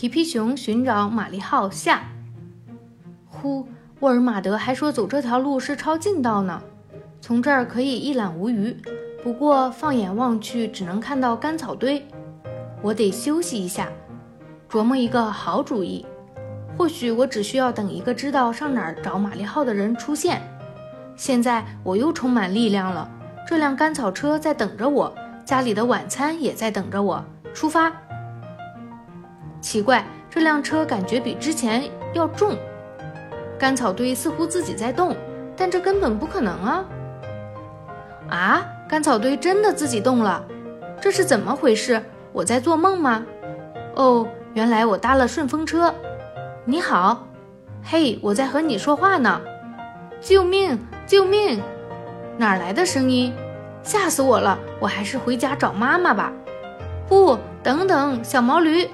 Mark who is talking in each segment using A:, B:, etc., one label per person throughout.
A: 皮皮熊寻找玛丽号下。呼，沃尔玛德还说走这条路是抄近道呢，从这儿可以一览无余。不过放眼望去，只能看到干草堆。我得休息一下，琢磨一个好主意。或许我只需要等一个知道上哪儿找玛丽号的人出现。现在我又充满力量了。这辆干草车在等着我，家里的晚餐也在等着我。出发。奇怪，这辆车感觉比之前要重。干草堆似乎自己在动，但这根本不可能啊！啊，干草堆真的自己动了，这是怎么回事？我在做梦吗？哦，原来我搭了顺风车。你好，嘿，我在和你说话呢。救命！救命！哪来的声音？吓死我了！我还是回家找妈妈吧。不，等等，小毛驴，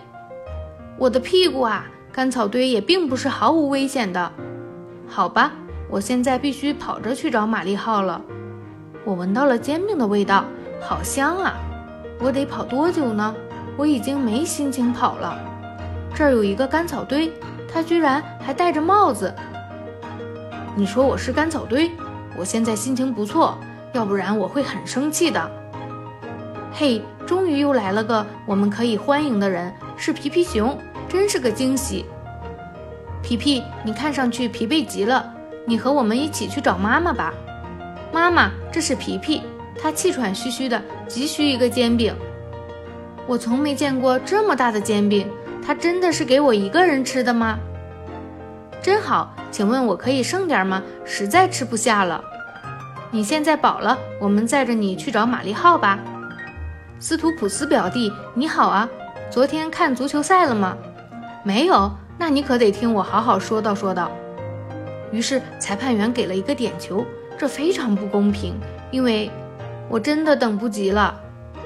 A: 我的屁股啊！干草堆也并不是毫无危险的。好吧，我现在必须跑着去找玛丽号了。我闻到了煎饼的味道，好香啊！我得跑多久呢？我已经没心情跑了。这儿有一个干草堆，它居然还戴着帽子。你说我是干草堆？我现在心情不错，要不然我会很生气的。嘿，终于又来了个我们可以欢迎的人，是皮皮熊，真是个惊喜。皮皮，你看上去疲惫极了，你和我们一起去找妈妈吧。妈妈，这是皮皮，他气喘吁吁的，急需一个煎饼。我从没见过这么大的煎饼，他真的是给我一个人吃的吗？真好，请问我可以剩点吗？实在吃不下了。你现在饱了，我们载着你去找玛丽号吧。斯图普斯表弟，你好啊，昨天看足球赛了吗？没有。那你可得听我好好说道说道。于是裁判员给了一个点球，这非常不公平，因为我真的等不及了，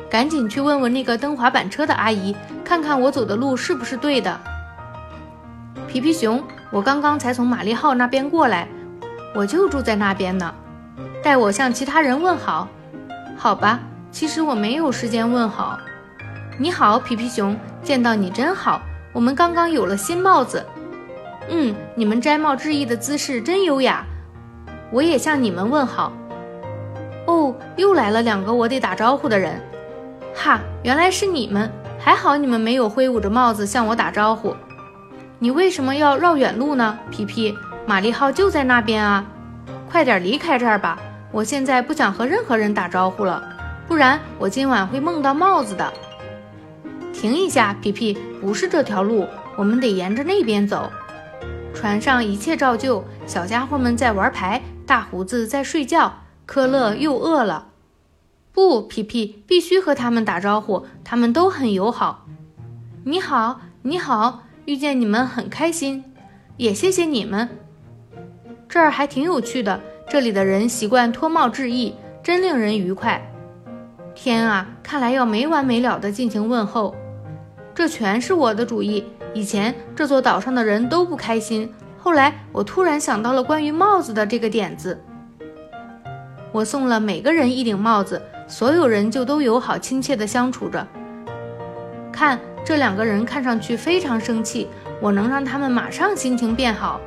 A: 赶紧去问问那个蹬滑板车的阿姨，看看我走的路是不是对的。皮皮熊，我刚刚才从玛丽号那边过来，我就住在那边呢，代我向其他人问好。好吧，其实我没有时间问好。你好，皮皮熊，见到你真好。我们刚刚有了新帽子，嗯，你们摘帽致意的姿势真优雅。我也向你们问好。哦，又来了两个我得打招呼的人。哈，原来是你们，还好你们没有挥舞着帽子向我打招呼。你为什么要绕远路呢，皮皮？玛丽号就在那边啊，快点离开这儿吧。我现在不想和任何人打招呼了，不然我今晚会梦到帽子的。停一下，皮皮，不是这条路，我们得沿着那边走。船上一切照旧，小家伙们在玩牌，大胡子在睡觉，科勒又饿了。不，皮皮，必须和他们打招呼，他们都很友好。你好，你好，遇见你们很开心，也谢谢你们。这儿还挺有趣的，这里的人习惯脱帽致意，真令人愉快。天啊，看来要没完没了地进行问候。这全是我的主意。以前这座岛上的人都不开心，后来我突然想到了关于帽子的这个点子。我送了每个人一顶帽子，所有人就都友好亲切地相处着。看，这两个人看上去非常生气，我能让他们马上心情变好。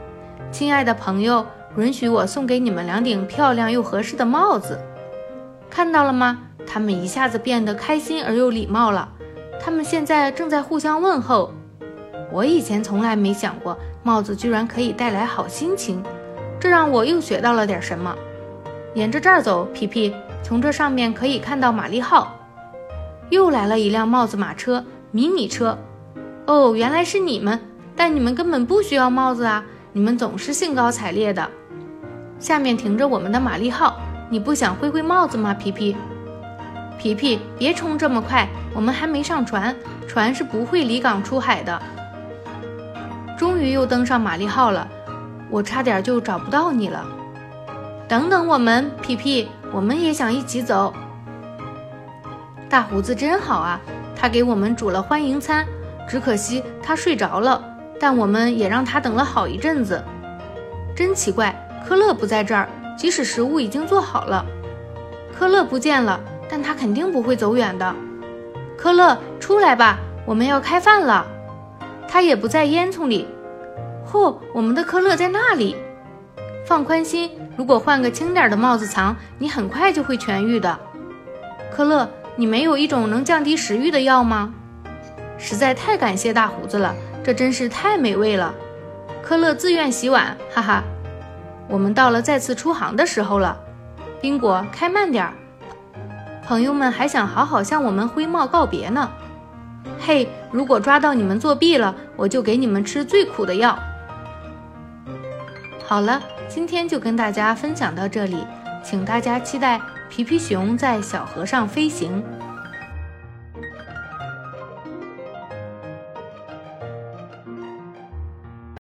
A: 亲爱的朋友，允许我送给你们两顶漂亮又合适的帽子。看到了吗？他们一下子变得开心而又礼貌了。他们现在正在互相问候。我以前从来没想过帽子居然可以带来好心情，这让我又学到了点什么。沿着这儿走，皮皮，从这上面可以看到玛丽号。又来了一辆帽子马车，迷你车。哦，原来是你们，但你们根本不需要帽子啊！你们总是兴高采烈的。下面停着我们的玛丽号，你不想挥挥帽子吗，皮皮？皮皮，别冲这么快，我们还没上船，船是不会离港出海的。终于又登上玛丽号了，我差点就找不到你了。等等我们，皮皮，我们也想一起走。大胡子真好啊，他给我们煮了欢迎餐，只可惜他睡着了，但我们也让他等了好一阵子。真奇怪，科勒不在这儿，即使食物已经做好了，科勒不见了。但他肯定不会走远的。科勒，出来吧，我们要开饭了。他也不在烟囱里。嚯，我们的科乐在那里。放宽心，如果换个轻点的帽子藏，你很快就会痊愈的。科乐，你没有一种能降低食欲的药吗？实在太感谢大胡子了，这真是太美味了。科乐自愿洗碗，哈哈。我们到了再次出航的时候了。宾果，开慢点儿。朋友们还想好好向我们灰帽告别呢。嘿，如果抓到你们作弊了，我就给你们吃最苦的药。好了，今天就跟大家分享到这里，请大家期待皮皮熊在小河上飞行。